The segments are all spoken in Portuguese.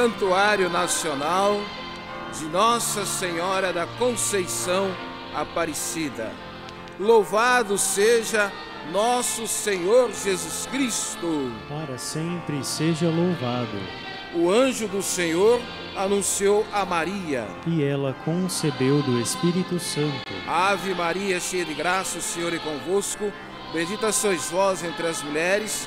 Santuário Nacional de Nossa Senhora da Conceição Aparecida. Louvado seja nosso Senhor Jesus Cristo. Para sempre seja louvado. O anjo do Senhor anunciou a Maria. E ela concebeu do Espírito Santo. Ave Maria, cheia de graça, o Senhor é convosco. Bendita sois vós entre as mulheres,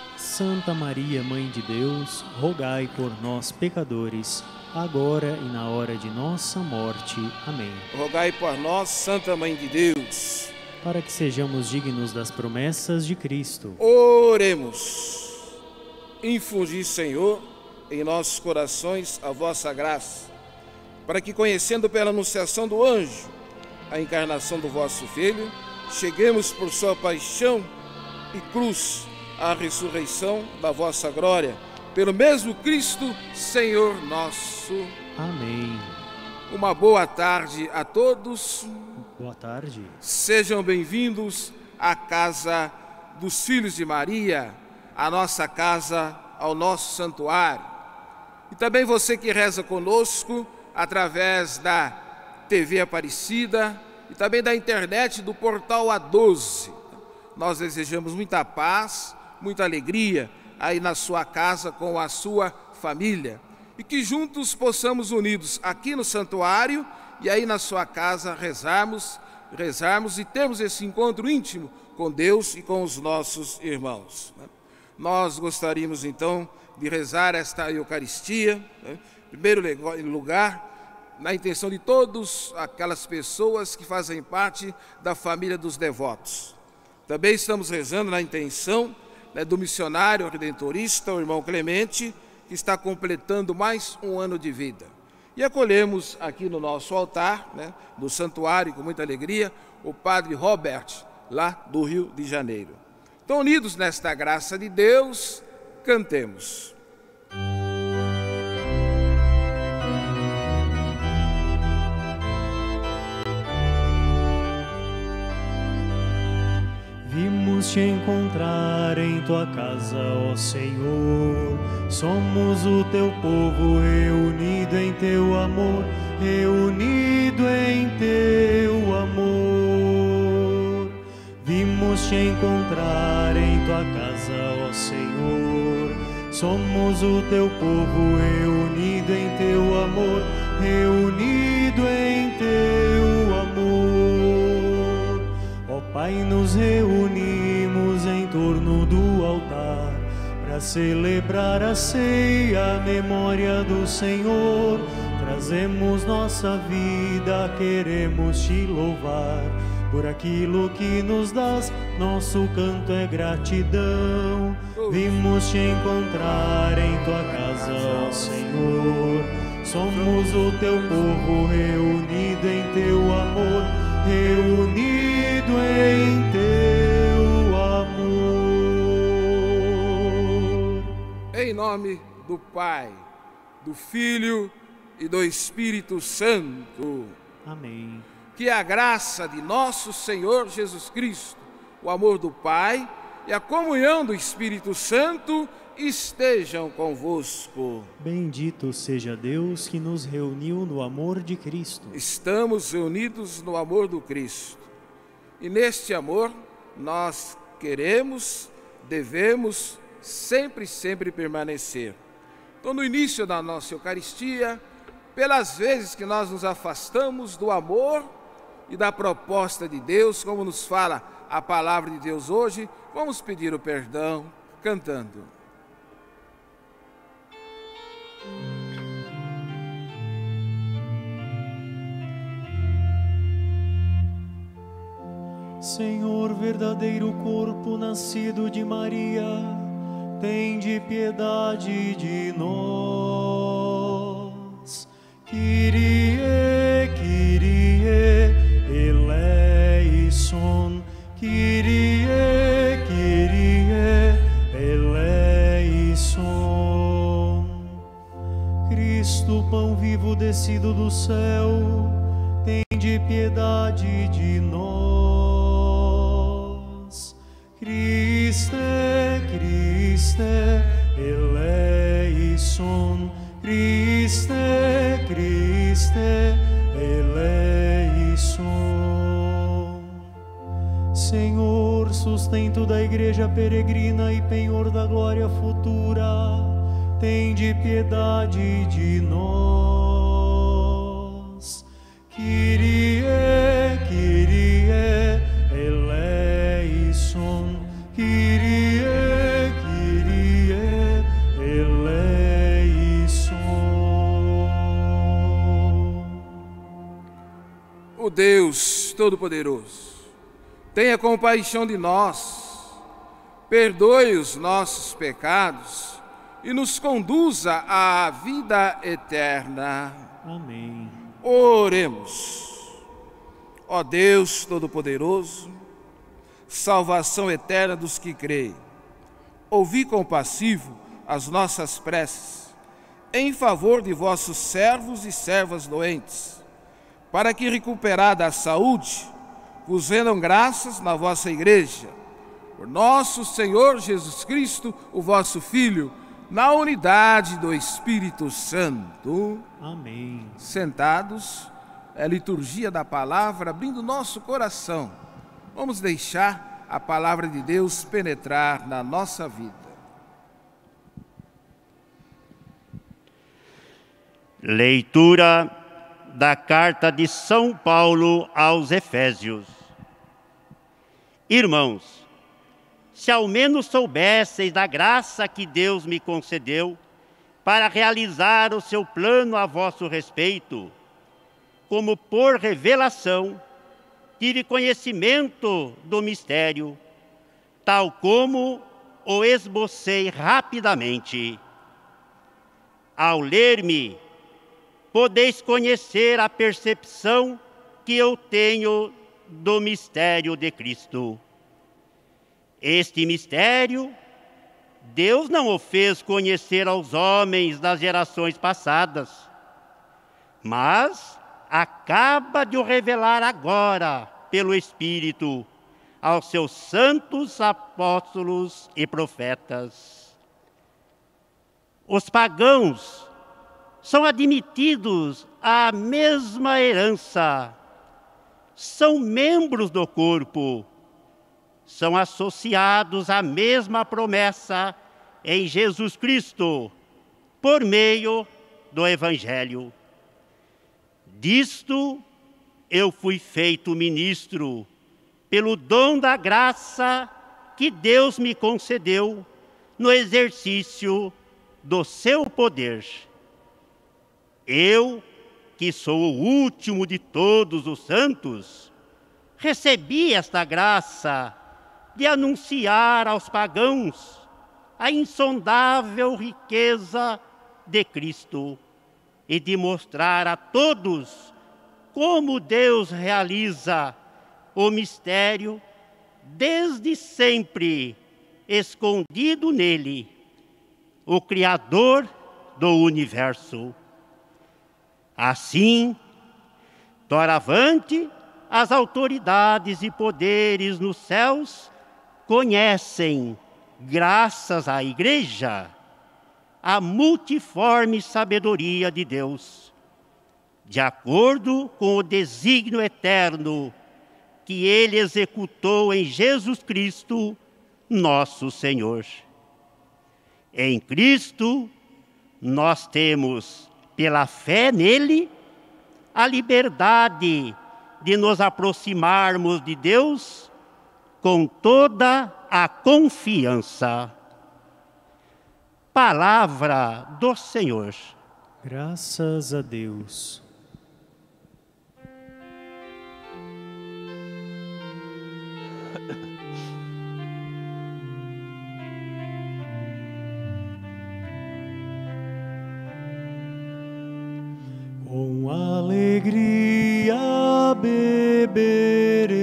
Santa Maria, Mãe de Deus, rogai por nós, pecadores, agora e na hora de nossa morte. Amém. Rogai por nós, Santa Mãe de Deus, para que sejamos dignos das promessas de Cristo. Oremos. Infundi, Senhor, em nossos corações a vossa graça, para que, conhecendo pela anunciação do anjo a encarnação do vosso Filho, cheguemos por sua paixão e cruz à ressurreição da vossa glória, pelo mesmo Cristo, Senhor nosso. Amém. Uma boa tarde a todos. Boa tarde. Sejam bem-vindos à casa dos filhos de Maria à nossa casa, ao nosso santuário. E também você que reza conosco através da TV Aparecida e também da internet do portal A12. Nós desejamos muita paz, muita alegria aí na sua casa com a sua família e que juntos possamos unidos aqui no santuário e aí na sua casa rezarmos, rezarmos e termos esse encontro íntimo com Deus e com os nossos irmãos. Né? Nós gostaríamos então de rezar esta Eucaristia, né? em primeiro lugar, na intenção de todas aquelas pessoas que fazem parte da família dos devotos. Também estamos rezando na intenção né, do missionário redentorista, o irmão Clemente, que está completando mais um ano de vida. E acolhemos aqui no nosso altar, né, no santuário, com muita alegria, o padre Robert, lá do Rio de Janeiro. Então, unidos nesta graça de Deus, cantemos. Te encontrar em tua casa, ó Senhor. Somos o teu povo reunido em teu amor, reunido em teu amor. Vimos te encontrar em tua casa, ó Senhor. Somos o teu povo reunido em teu amor, reunido em teu Pai, nos reunimos em torno do altar para celebrar a ceia, a memória do Senhor. Trazemos nossa vida, queremos te louvar por aquilo que nos dás, nosso canto é gratidão. Vimos te encontrar em tua casa, ó Senhor. Somos o teu povo reunido em teu amor, reunido em teu amor. Em nome do Pai, do Filho e do Espírito Santo. Amém que a graça de nosso Senhor Jesus Cristo, o amor do Pai e a comunhão do Espírito Santo estejam convosco. Bendito seja Deus que nos reuniu no amor de Cristo. Estamos reunidos no amor do Cristo. E neste amor nós queremos, devemos sempre, sempre permanecer. Então, no início da nossa Eucaristia, pelas vezes que nós nos afastamos do amor e da proposta de Deus, como nos fala a palavra de Deus hoje, vamos pedir o perdão cantando. Senhor, verdadeiro corpo nascido de Maria, tem de piedade de nós. Kyrie, Kyrie, eleison. Kyrie, Kyrie, eleison. Cristo, pão vivo descido do céu, tem de piedade de nós. Cristo, Cristo, eleison. Cristo, Cristo, eleison. Senhor, sustento da igreja peregrina e penhor da glória futura, tem de piedade de nós. Kyrie, Deus Todo-Poderoso, tenha compaixão de nós, perdoe os nossos pecados e nos conduza à vida eterna. Amém. Oremos. Ó Deus Todo-Poderoso, salvação eterna dos que creem, ouvi compassivo as nossas preces em favor de vossos servos e servas doentes, para que, recuperada a saúde, vos rendam graças na vossa igreja. Por nosso Senhor Jesus Cristo, o vosso Filho, na unidade do Espírito Santo. Amém. Sentados, é a liturgia da palavra abrindo nosso coração. Vamos deixar a palavra de Deus penetrar na nossa vida. Leitura da carta de São Paulo aos Efésios. Irmãos, se ao menos soubesseis da graça que Deus me concedeu para realizar o seu plano a vosso respeito, como por revelação tive conhecimento do mistério, tal como o esbocei rapidamente. Ao ler-me, podeis conhecer a percepção que eu tenho do mistério de Cristo. Este mistério, Deus não o fez conhecer aos homens das gerações passadas, mas acaba de o revelar agora pelo Espírito aos seus santos apóstolos e profetas. Os pagãos são admitidos à mesma herança, são membros do corpo, são associados à mesma promessa em Jesus Cristo, por meio do Evangelho. Disto eu fui feito ministro, pelo dom da graça que Deus me concedeu no exercício do seu poder. Eu, que sou o último de todos os santos, recebi esta graça de anunciar aos pagãos a insondável riqueza de Cristo e de mostrar a todos como Deus realiza o mistério desde sempre escondido nele, o Criador do universo. Assim, doravante, as autoridades e poderes nos céus conhecem, graças à Igreja, a multiforme sabedoria de Deus, de acordo com o desígnio eterno que Ele executou em Jesus Cristo, nosso Senhor. Em Cristo, nós temos, pela fé nele, a liberdade de nos aproximarmos de Deus com toda a confiança. Palavra do Senhor. Graças a Deus. Bebereis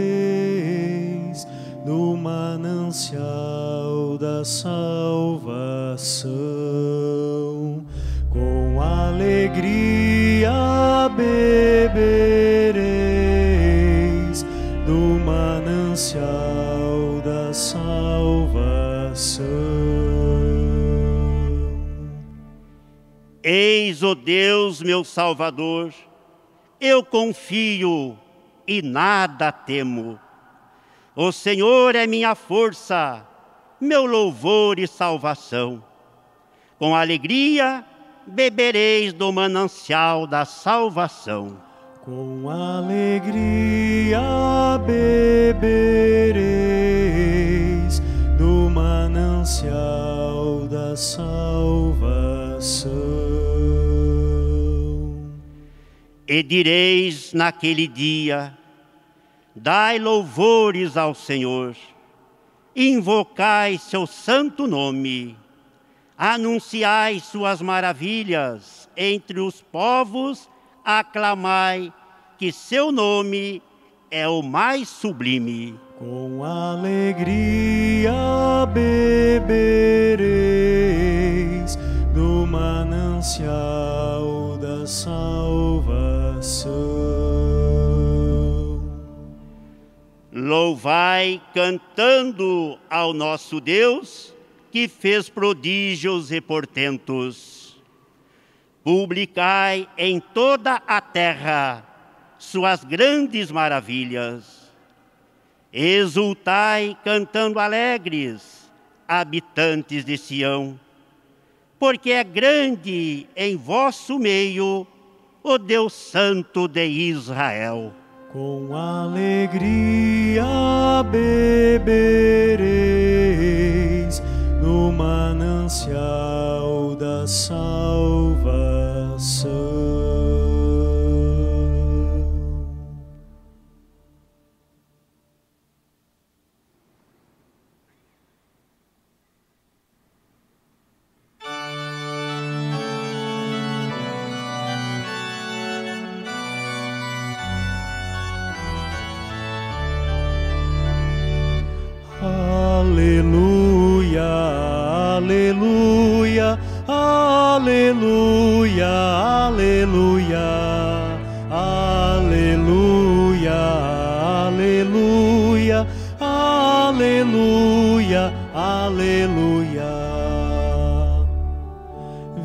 do manancial da salvação. Com alegria bebereis do manancial da salvação. Eis o Deus meu Salvador, eu confio e nada temo. O Senhor é minha força, meu louvor e salvação. Com alegria bebereis do manancial da salvação. Com alegria bebereis do manancial da salvação. E direis naquele dia: Dai louvores ao Senhor, invocai seu santo nome, anunciai suas maravilhas entre os povos, aclamai que seu nome é o mais sublime. Com alegria bebereis do manancial da salvação. Louvai cantando ao nosso Deus, que fez prodígios e portentos. Publicai em toda a terra suas grandes maravilhas. Exultai cantando alegres, habitantes de Sião, porque é grande em vosso meio o Deus Santo de Israel. Com alegria bebereis no manancial da salvação. Aleluia, aleluia, aleluia, aleluia, aleluia, aleluia.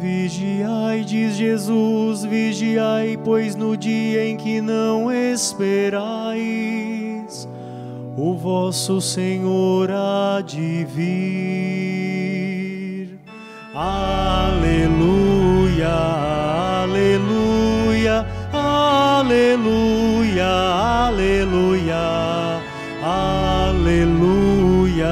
Vigiai, diz Jesus, vigiai, pois no dia em que não esperais, o vosso Senhor há de vir. Aleluia, aleluia, aleluia, aleluia, aleluia,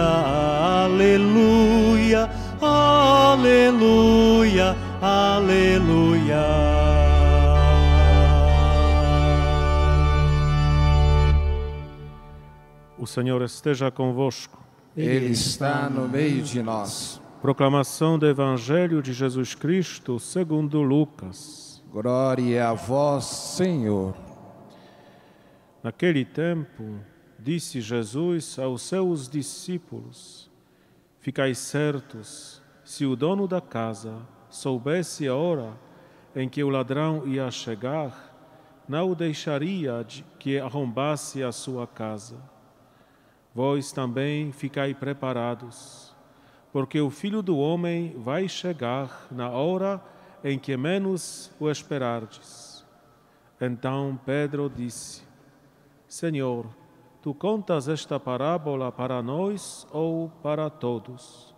aleluia, aleluia, aleluia. O Senhor esteja convosco. Ele está no meio de nós. Proclamação do Evangelho de Jesus Cristo segundo Lucas. Glória a vós, Senhor. Naquele tempo, disse Jesus aos seus discípulos: Ficai certos, se o dono da casa soubesse a hora em que o ladrão ia chegar, não o deixaria de que arrombasse a sua casa. Vós também ficai preparados, porque o Filho do Homem vai chegar na hora em que menos o esperardes. Então Pedro disse: Senhor, tu contas esta parábola para nós ou para todos?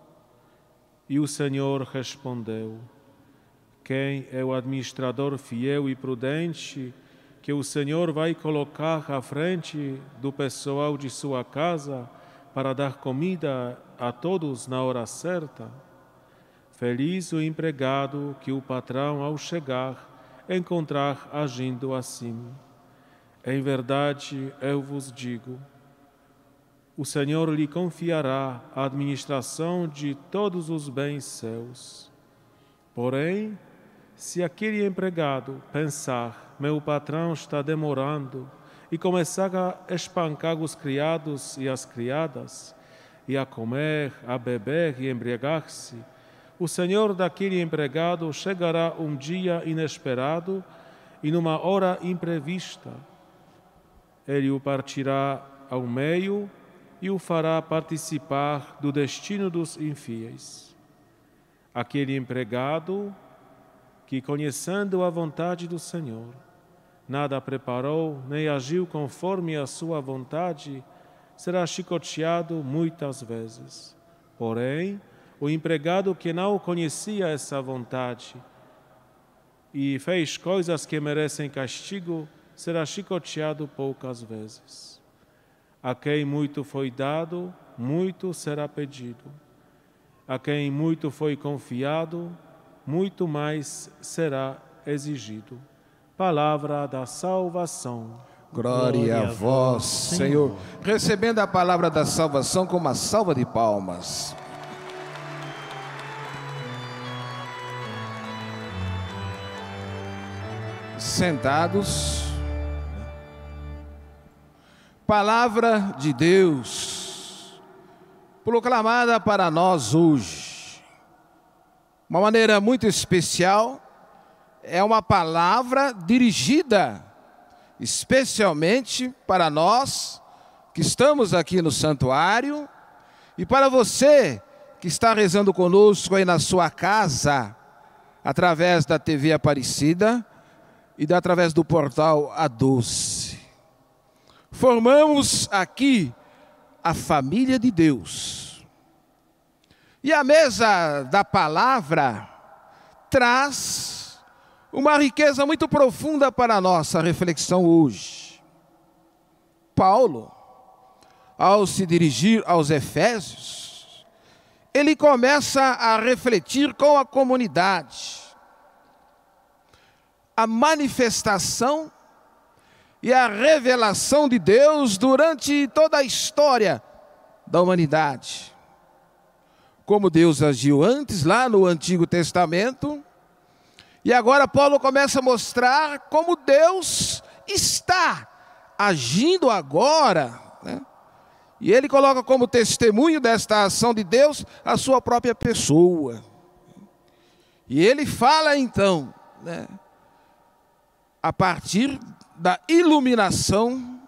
E o Senhor respondeu: Quem é o administrador fiel e prudente que o Senhor vai colocar à frente do pessoal de sua casa para dar comida a todos na hora certa? Feliz o empregado que o patrão, ao chegar, encontrar agindo assim. Em verdade, eu vos digo: o Senhor lhe confiará a administração de todos os bens seus. Porém, se aquele empregado pensar, meu patrão está demorando e começava a espancar os criados e as criadas, e a comer, a beber e embriagar-se, o senhor daquele empregado chegará um dia inesperado e numa hora imprevista. Ele o partirá ao meio e o fará participar do destino dos infiéis. Aquele empregado que, conhecendo a vontade do Senhor, nada preparou nem agiu conforme a sua vontade, será chicoteado muitas vezes. Porém, o empregado que não conhecia essa vontade e fez coisas que merecem castigo, será chicoteado poucas vezes. A quem muito foi dado, muito será pedido. A quem muito foi confiado, muito mais será exigido. Palavra da salvação. Glória, Glória a vós, Senhor. Senhor. Recebendo a palavra da salvação com uma salva de palmas. Sentados. Palavra de Deus, proclamada para nós hoje. Uma maneira muito especial, é uma palavra dirigida especialmente para nós que estamos aqui no santuário e para você que está rezando conosco aí na sua casa, através da TV Aparecida e da, através do portal A Doce. Formamos aqui a família de Deus. E a mesa da palavra traz uma riqueza muito profunda para a nossa reflexão hoje. Paulo, ao se dirigir aos Efésios, ele começa a refletir com a comunidade a manifestação e a revelação de Deus durante toda a história da humanidade. Como Deus agiu antes, lá no Antigo Testamento, e agora Paulo começa a mostrar como Deus está agindo agora. Né? E ele coloca como testemunho desta ação de Deus a sua própria pessoa. E ele fala então, né, a partir da iluminação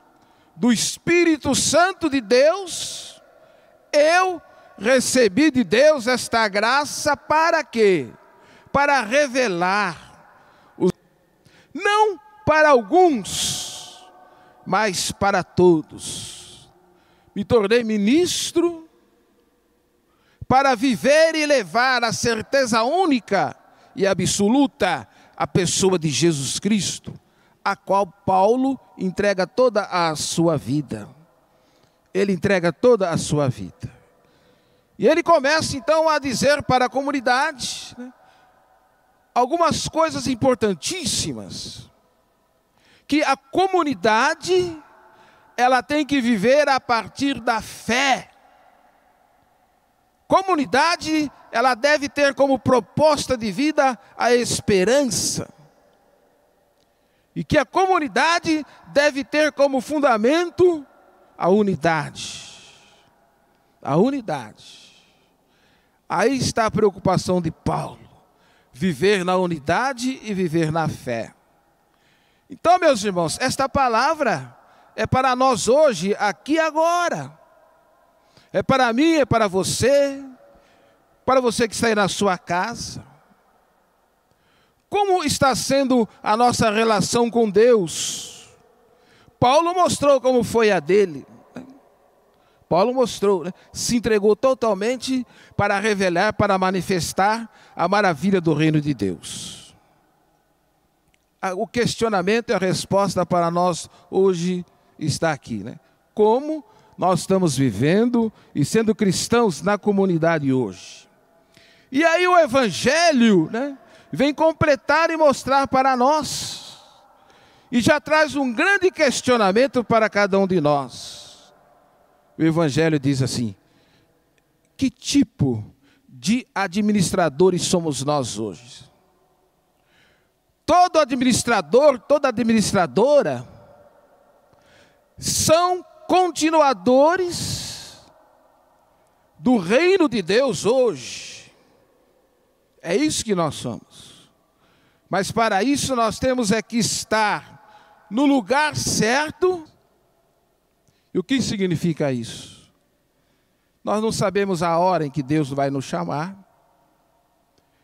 do Espírito Santo de Deus, eu recebi de Deus esta graça para quê? Para revelar, não para alguns, mas para todos. Me tornei ministro para viver e levar a certeza única e absoluta a pessoa de Jesus Cristo, a qual Paulo entrega toda a sua vida. Ele entrega toda a sua vida. E ele começa então a dizer para a comunidade, né, algumas coisas importantíssimas que a comunidade ela tem que viver a partir da fé. Comunidade, ela deve ter como proposta de vida a esperança. E que a comunidade deve ter como fundamento a unidade. A unidade. Aí está a preocupação de Paulo viver na unidade e viver na fé. Então, meus irmãos, esta palavra é para nós hoje, aqui e agora. É para mim, é para você, para você que está aí na sua casa. Como está sendo a nossa relação com Deus? Paulo mostrou como foi a dele. Paulo mostrou, né? se entregou totalmente para revelar, para manifestar a maravilha do reino de Deus. O questionamento e a resposta para nós hoje está aqui, né? Como nós estamos vivendo e sendo cristãos na comunidade hoje? E aí o Evangelho, né? Vem completar e mostrar para nós. E já traz um grande questionamento para cada um de nós o Evangelho diz assim: que tipo de administradores somos nós hoje? Todo administrador, toda administradora, são continuadores do reino de Deus hoje. É isso que nós somos. Mas para isso nós temos é que estar no lugar certo. E o que significa isso? Nós não sabemos a hora em que Deus vai nos chamar.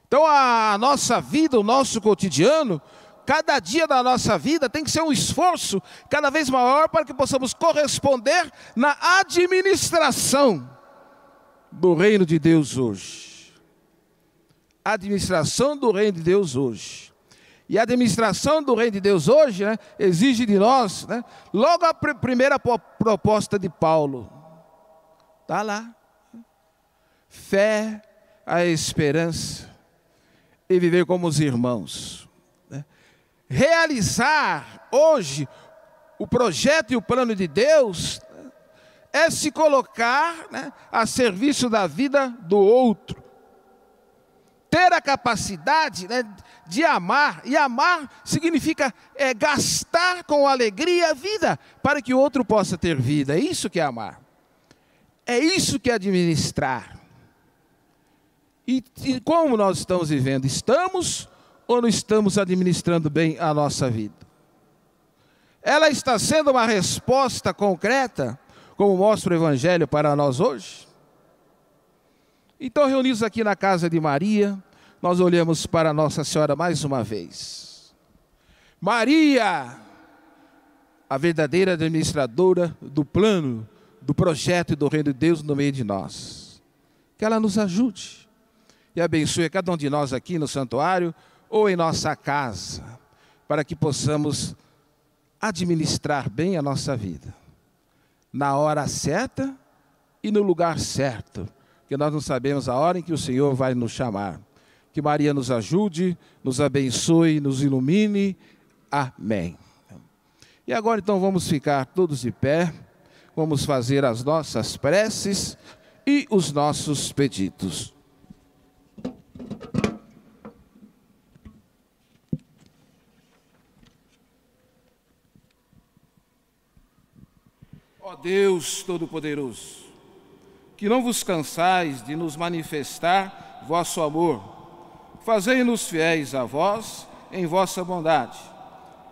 Então a nossa vida, o nosso cotidiano, cada dia da nossa vida tem que ser um esforço cada vez maior para que possamos corresponder na administração do reino de Deus hoje. Administração do reino de Deus hoje. E a administração do reino de Deus hoje né, exige de nós, né, logo a pr primeira proposta de Paulo, está lá: fé, a esperança e viver como os irmãos realizar hoje o projeto e o plano de Deus é se colocar né, a serviço da vida do outro. Ter a capacidade né, de amar, e amar significa é, gastar com alegria a vida, para que o outro possa ter vida. É isso que é amar. É isso que é administrar. E, e como nós estamos vivendo? Estamos ou não estamos administrando bem a nossa vida? Ela está sendo uma resposta concreta, como mostra o Evangelho para nós hoje? Então, reunidos aqui na casa de Maria, nós olhamos para Nossa Senhora mais uma vez. Maria, a verdadeira administradora do plano, do projeto e do reino de Deus no meio de nós. Que ela nos ajude e abençoe cada um de nós aqui no santuário ou em nossa casa, para que possamos administrar bem a nossa vida, na hora certa e no lugar certo, que nós não sabemos a hora em que o Senhor vai nos chamar. Que Maria nos ajude, nos abençoe, nos ilumine. Amém. E agora então vamos ficar todos de pé, vamos fazer as nossas preces e os nossos pedidos. Ó Deus Todo-Poderoso, que não vos cansais de nos manifestar vosso amor, fazei-nos fiéis a vós em vossa bondade.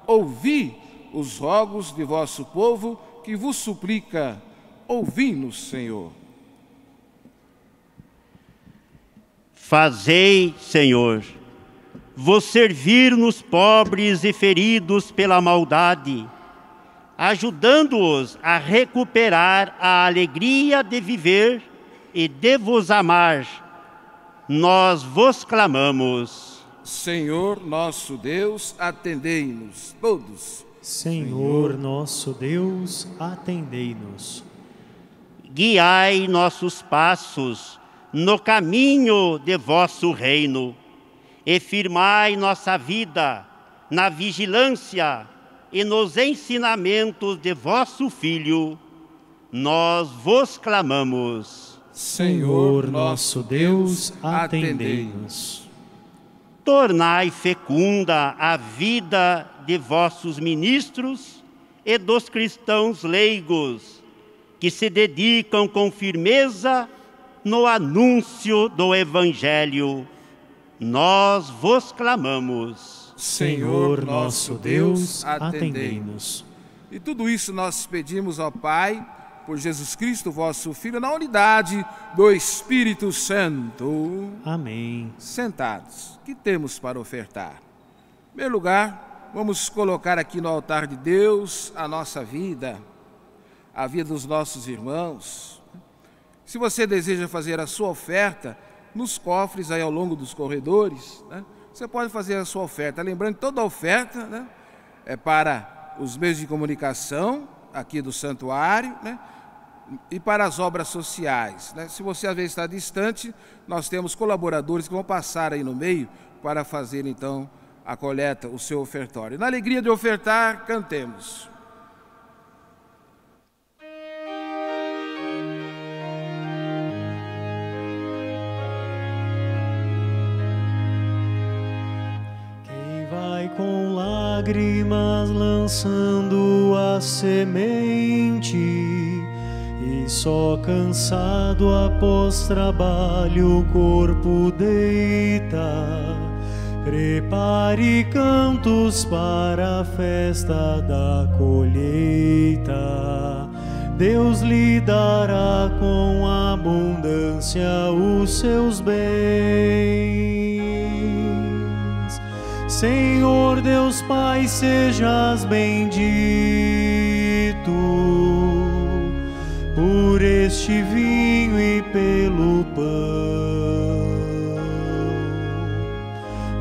Ouvi os rogos de vosso povo que vos suplica, ouvi-nos, Senhor. Fazei, Senhor, vos servir nos pobres e feridos pela maldade ajudando-os a recuperar a alegria de viver e de vos amar. Nós vos clamamos. Senhor nosso Deus, atendei-nos todos. Senhor nosso Deus, atendei-nos. Guiai nossos passos no caminho de vosso reino e firmai nossa vida na vigilância e nos ensinamentos de vosso Filho, nós vos clamamos. Senhor nosso Deus, atendei-nos. Tornai fecunda a vida de vossos ministros e dos cristãos leigos, que se dedicam com firmeza no anúncio do Evangelho. Nós vos clamamos. Senhor nosso Deus, atendei-nos. E tudo isso nós pedimos ao Pai, por Jesus Cristo, vosso Filho, na unidade do Espírito Santo. Amém. Sentados, que temos para ofertar? Em primeiro lugar, vamos colocar aqui no altar de Deus a nossa vida, a vida dos nossos irmãos. Se você deseja fazer a sua oferta, nos cofres aí ao longo dos corredores, né? Você pode fazer a sua oferta. Lembrando que toda oferta né, é para os meios de comunicação aqui do santuário né, e para as obras sociais. Né? Se você às vezes está distante, nós temos colaboradores que vão passar aí no meio para fazer então a coleta, o seu ofertório. Na alegria de ofertar, cantemos. Lágrimas lançando a semente, e só cansado após trabalho o corpo deita. Prepare cantos para a festa da colheita. Deus lhe dará com abundância os seus bens. Senhor Deus Pai, sejas bendito por este vinho e pelo pão,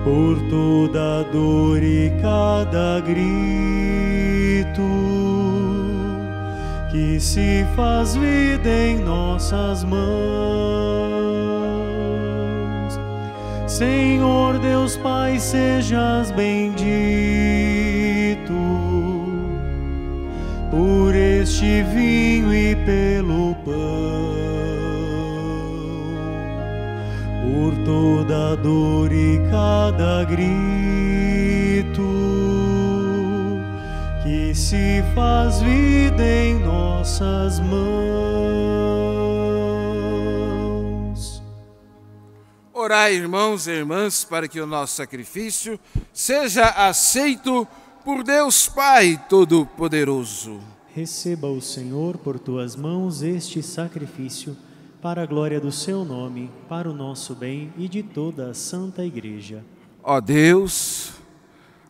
por toda dor e cada grito que se faz vida em nossas mãos. Senhor Deus Pai, sejas bendito por este vinho e pelo pão, por toda dor e cada grito que se faz vida em nossas mãos. Orai, irmãos e irmãs, para que o nosso sacrifício seja aceito por Deus Pai Todo-Poderoso. Receba o Senhor por tuas mãos este sacrifício, para a glória do seu nome, para o nosso bem e de toda a Santa Igreja. Ó Deus,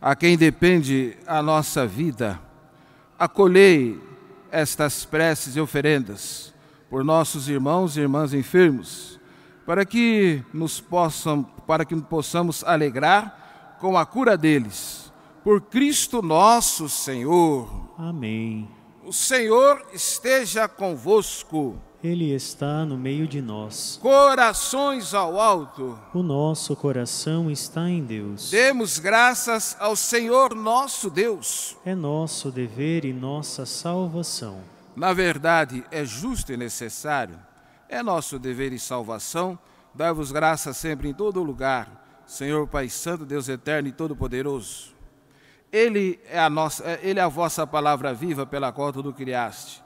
a quem depende a nossa vida, acolhei estas preces e oferendas por nossos irmãos e irmãs enfermos, para que nos possam, para que possamos alegrar com a cura deles. Por Cristo nosso Senhor. Amém. O Senhor esteja convosco. Ele está no meio de nós. Corações ao alto. O nosso coração está em Deus. Demos graças ao Senhor nosso Deus. É nosso dever e nossa salvação. Na verdade, é justo e necessário. É nosso dever e salvação dar-vos graças sempre em todo lugar, Senhor Pai Santo, Deus eterno e todo-poderoso. Ele é a nossa, é, ele é a vossa palavra viva pela qual tudo criaste.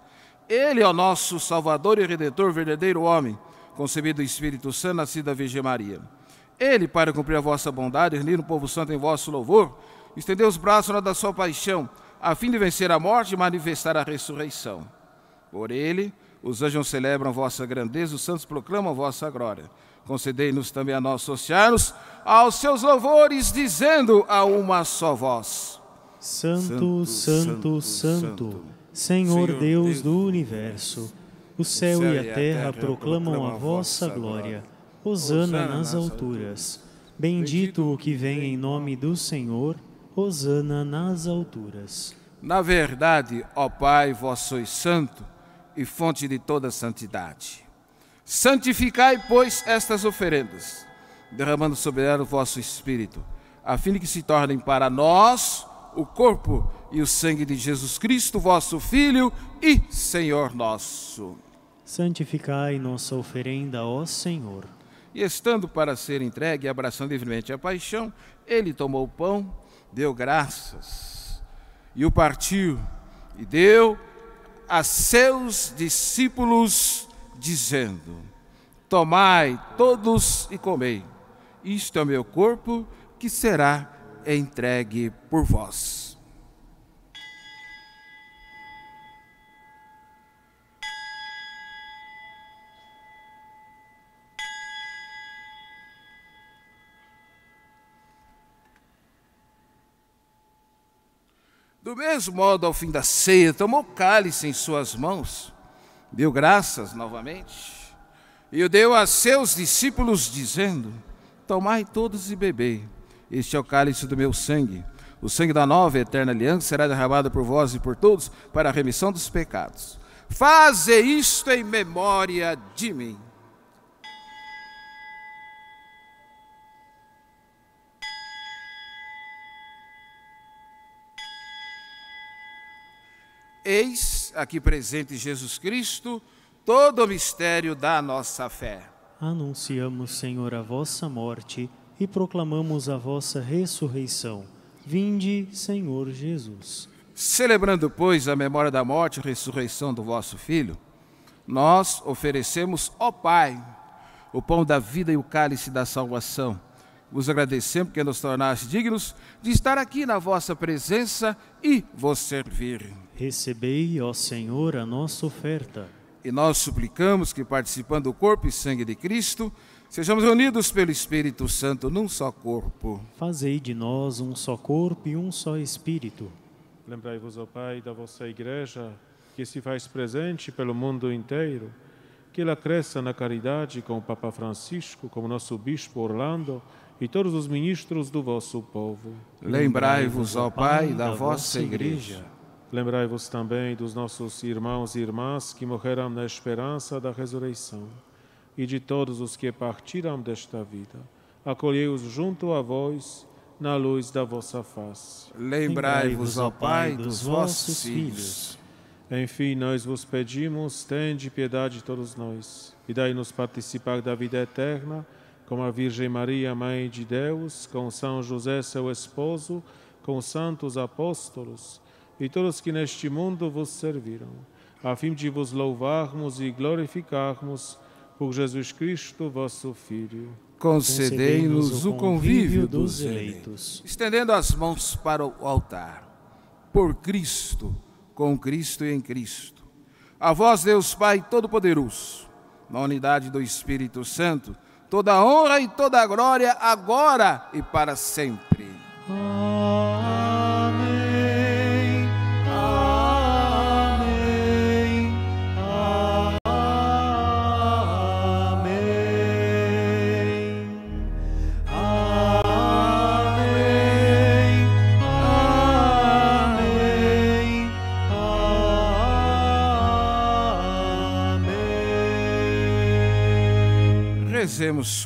Ele é o nosso Salvador e Redentor, verdadeiro homem, concebido do Espírito Santo, nascido da Virgem Maria. Ele, para cumprir a vossa bondade, reunir o povo santo em vosso louvor, estendeu os braços na da sua paixão, a fim de vencer a morte e manifestar a ressurreição. Por ele, os anjos celebram a vossa grandeza, os santos proclamam a vossa glória. Concedei-nos também a nós associar-nos aos seus louvores, dizendo a uma só voz: Santo, Santo, Santo, Santo. Santo Senhor, Senhor Deus, Deus do universo, o céu, o céu e a terra, terra proclamam a vossa glória. Hosana nas alturas. Bendito o que vem em nome do Senhor. Hosana nas alturas. Na verdade, ó Pai, vós sois santo e fonte de toda santidade. Santificai, pois, estas oferendas, derramando sobre elas o vosso Espírito, a fim de que se tornem para nós o corpo e o sangue de Jesus Cristo, vosso Filho e Senhor nosso. Santificai nossa oferenda, ó Senhor. E estando para ser entregue, abraçando livremente a paixão, ele tomou o pão, deu graças e o partiu e deu a seus discípulos, dizendo: Tomai todos e comei, isto é o meu corpo que será entregue por vós. Do mesmo modo, ao fim da ceia, tomou o cálice em suas mãos, deu graças novamente, e o deu a seus discípulos, dizendo: Tomai todos e bebei, este é o cálice do meu sangue. O sangue da nova e eterna aliança será derramado por vós e por todos para a remissão dos pecados. Faze isto em memória de mim. Eis aqui presente Jesus Cristo, todo o mistério da nossa fé. Anunciamos, Senhor, a vossa morte e proclamamos a vossa ressurreição, Vinde, Senhor Jesus. Celebrando, pois, a memória da morte e ressurreição do vosso Filho, nós oferecemos, ó Pai, o pão da vida e o cálice da salvação. Vos agradecemos porque nos tornaste dignos de estar aqui na vossa presença e vos servir. Recebei, ó Senhor, a nossa oferta. E nós suplicamos que, participando do corpo e sangue de Cristo, sejamos reunidos pelo Espírito Santo num só corpo. Fazei de nós um só corpo e um só espírito. Lembrai-vos, ó Pai, da vossa Igreja, que se faz presente pelo mundo inteiro, que ela cresça na caridade com o Papa Francisco, com o nosso Bispo Orlando e todos os ministros do vosso povo. Lembrai-vos, ó Pai, da vossa Igreja. Lembrai-vos também dos nossos irmãos e irmãs que morreram na esperança da ressurreição e de todos os que partiram desta vida. Acolhei-os junto a vós na luz da vossa face. Lembrai-vos, ó Pai, dos vossos filhos. Enfim, nós vos pedimos, tende piedade de todos nós e dai-nos participar da vida eterna com a Virgem Maria, Mãe de Deus, com São José, seu esposo, com os santos apóstolos e todos que neste mundo vos serviram, a fim de vos louvarmos e glorificarmos por Jesus Cristo, vosso Filho. Concedei-nos o convívio dos eleitos. Estendendo as mãos para o altar. Por Cristo, com Cristo e em Cristo. A vós, Deus Pai Todo-Poderoso, na unidade do Espírito Santo, toda honra e toda glória, agora e para sempre. Amém.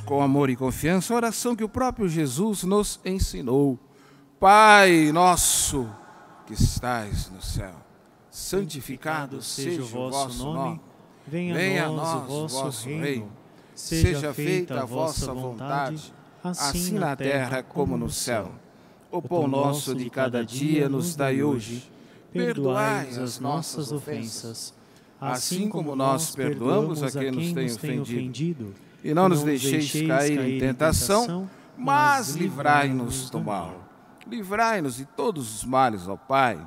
Com amor e confiança a oração que o próprio Jesus nos ensinou. Pai nosso que estais no céu, santificado seja o vosso nome. Venha, a nós o vosso reino. Seja feita a vossa vontade, assim na terra como no céu. O pão nosso de cada dia nos dai hoje. Perdoai as nossas ofensas, assim como nós perdoamos a quem nos tem ofendido. E não nos deixeis cair em tentação, mas livrai-nos do mal. Livrai-nos de todos os males, ó Pai,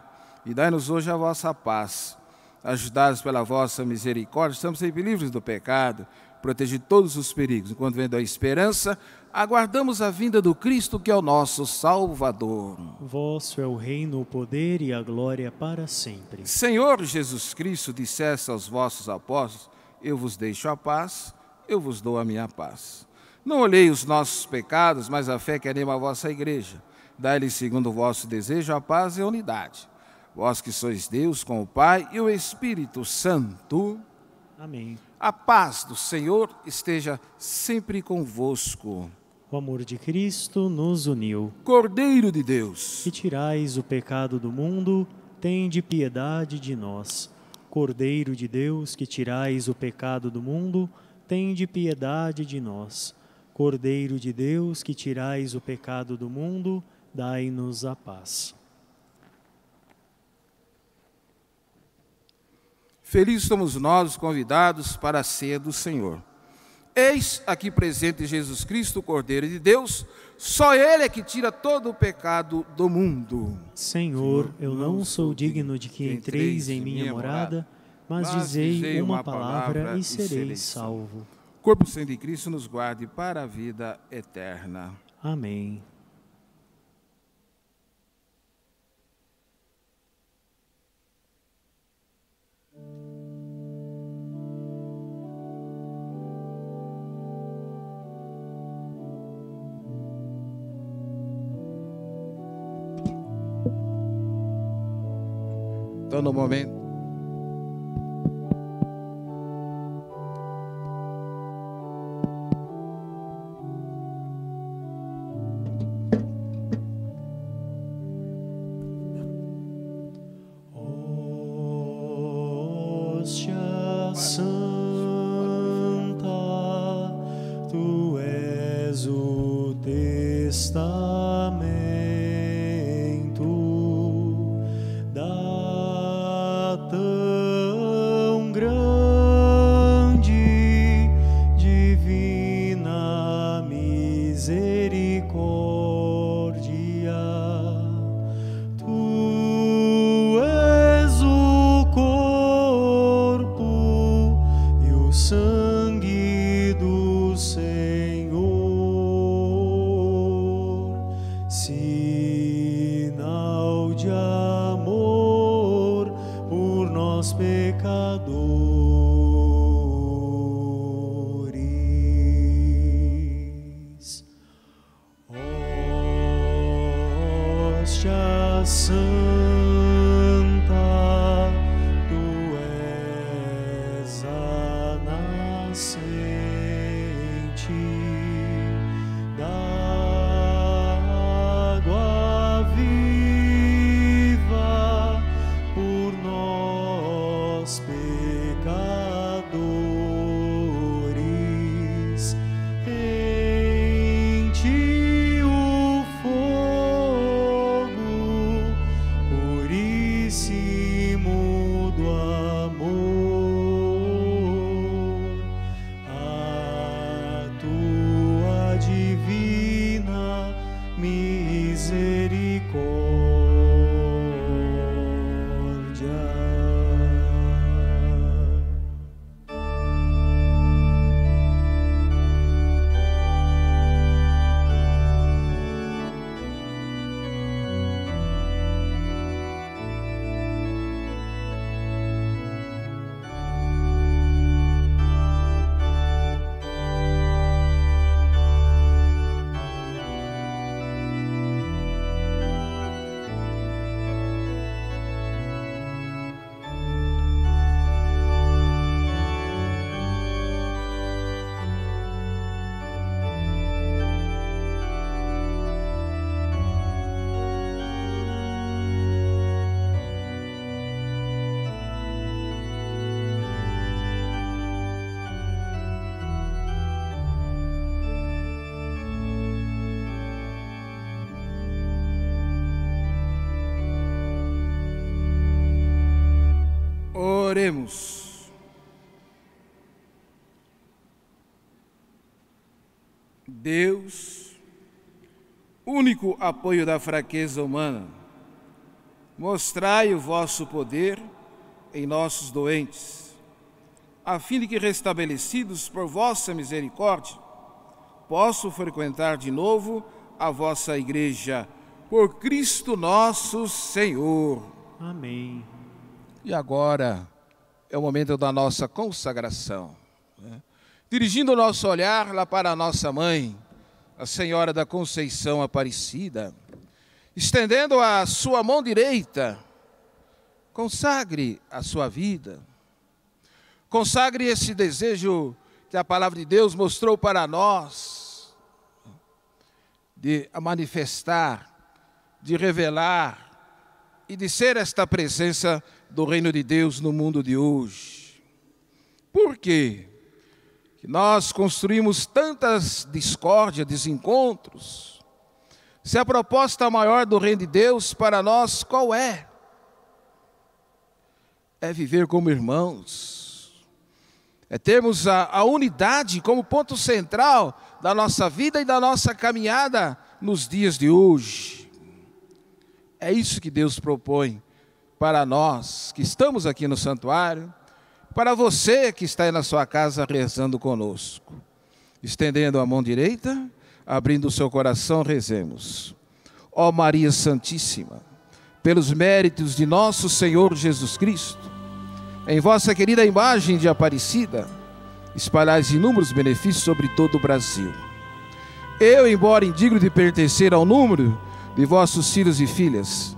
e dai-nos hoje a vossa paz. Ajudados pela vossa misericórdia, estamos sempre livres do pecado, protegidos de todos os perigos. Enquanto vendo a esperança, aguardamos a vinda do Cristo, que é o nosso Salvador. Vosso é o reino, o poder e a glória para sempre. Senhor Jesus Cristo, disseste aos vossos apóstolos: Eu vos deixo a paz, eu vos dou a minha paz. Não olhei os nossos pecados, mas a fé que anima a vossa igreja. Dai-lhe, segundo o vosso desejo, a paz e a unidade. Vós que sois Deus com o Pai e o Espírito Santo, Amém. a paz do Senhor esteja sempre convosco. O amor de Cristo nos uniu. Cordeiro de Deus, Que tirais o pecado do mundo, tende piedade de nós. Cordeiro de Deus, que tirais o pecado do mundo, tende piedade de nós. Cordeiro de Deus, que tirais o pecado do mundo, dai-nos a paz. felizes somos nós os convidados para a ceia do Senhor. Eis aqui presente Jesus Cristo, Cordeiro de Deus, só Ele é que tira todo o pecado do mundo. Senhor, eu não sou digno de que entreis em minha morada, mas dizei uma palavra e serei salvo. Corpo sangue de Cristo nos guarde para a vida eterna. Amém. Então, no momento. Tu Oremos. Deus, único apoio da fraqueza humana, mostrai o vosso poder em nossos doentes, a fim de que, restabelecidos por vossa misericórdia, posso frequentar de novo a vossa igreja, por Cristo nosso Senhor. Amém. E agora é o momento da nossa consagração. né? Dirigindo o nosso olhar lá para a nossa mãe, a Senhora da Conceição Aparecida, estendendo a sua mão direita, consagre a sua vida. Consagre esse desejo que a palavra de Deus mostrou para nós, de manifestar, de revelar e de ser esta presença do reino de Deus no mundo de hoje. Por quê? Que nós construímos tantas discórdias, desencontros. Se a proposta maior do reino de Deus para nós qual é? É viver como irmãos. É termos a, a unidade como ponto central da nossa vida e da nossa caminhada nos dias de hoje. É isso que Deus propõe para nós que estamos aqui no santuário, para você que está aí na sua casa rezando conosco. Estendendo a mão direita, abrindo o seu coração, rezemos. Ó Maria Santíssima, pelos méritos de nosso Senhor Jesus Cristo, em vossa querida imagem de Aparecida, espalhais inúmeros benefícios sobre todo o Brasil. Eu, embora indigno de pertencer ao número de vossos filhos e filhas,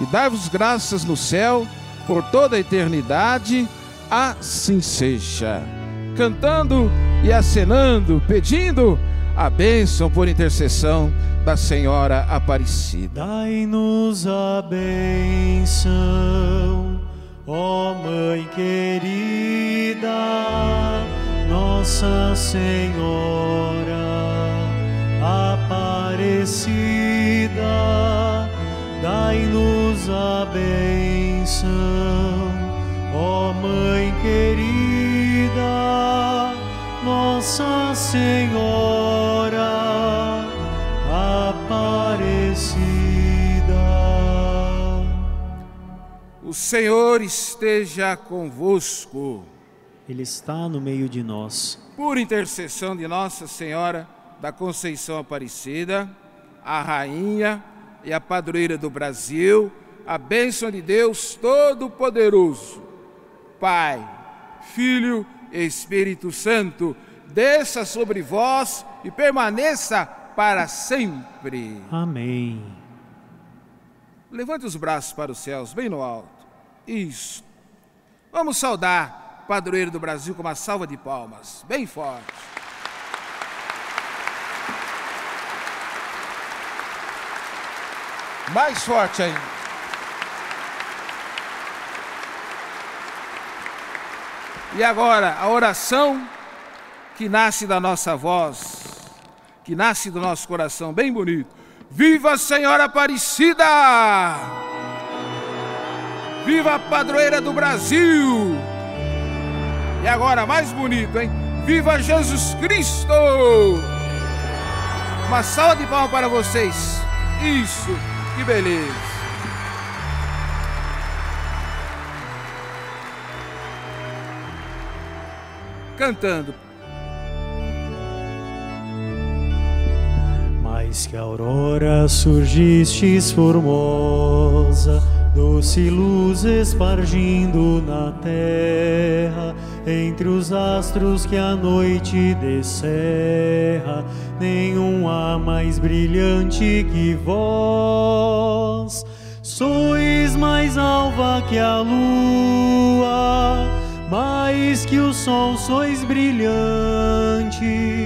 e dar-vos graças no céu por toda a eternidade. assim seja. Cantando e acenando, pedindo a bênção por intercessão da Senhora Aparecida. Dai-nos a bênção, ó Mãe querida, Nossa Senhora Aparecida. Dai-nos a bênção, ó Mãe querida, Nossa Senhora O Senhor esteja convosco. Ele está no meio de nós. Por intercessão de Nossa Senhora da Conceição Aparecida, a Rainha e a Padroeira do Brasil, a bênção de Deus Todo-Poderoso, Pai, Filho e Espírito Santo, desça sobre vós e permaneça para sempre. Amém. Levante os braços para os céus, bem no alto. Isso. Vamos saudar o padroeiro do Brasil com uma salva de palmas, bem forte. Mais forte ainda. E agora, a oração que nasce da nossa voz, que nasce do nosso coração, bem bonito. Viva Senhora Aparecida! Viva a padroeira do Brasil! E agora, mais bonito, hein? Viva Jesus Cristo! Uma salva de palmas para vocês. Isso, que beleza. Cantando. Mais que a aurora surgistes formosa Doce luz espargindo na terra, entre os astros que a noite descerra, nenhum há mais brilhante que vós. Sois mais alva que a lua, mais que o sol sois brilhante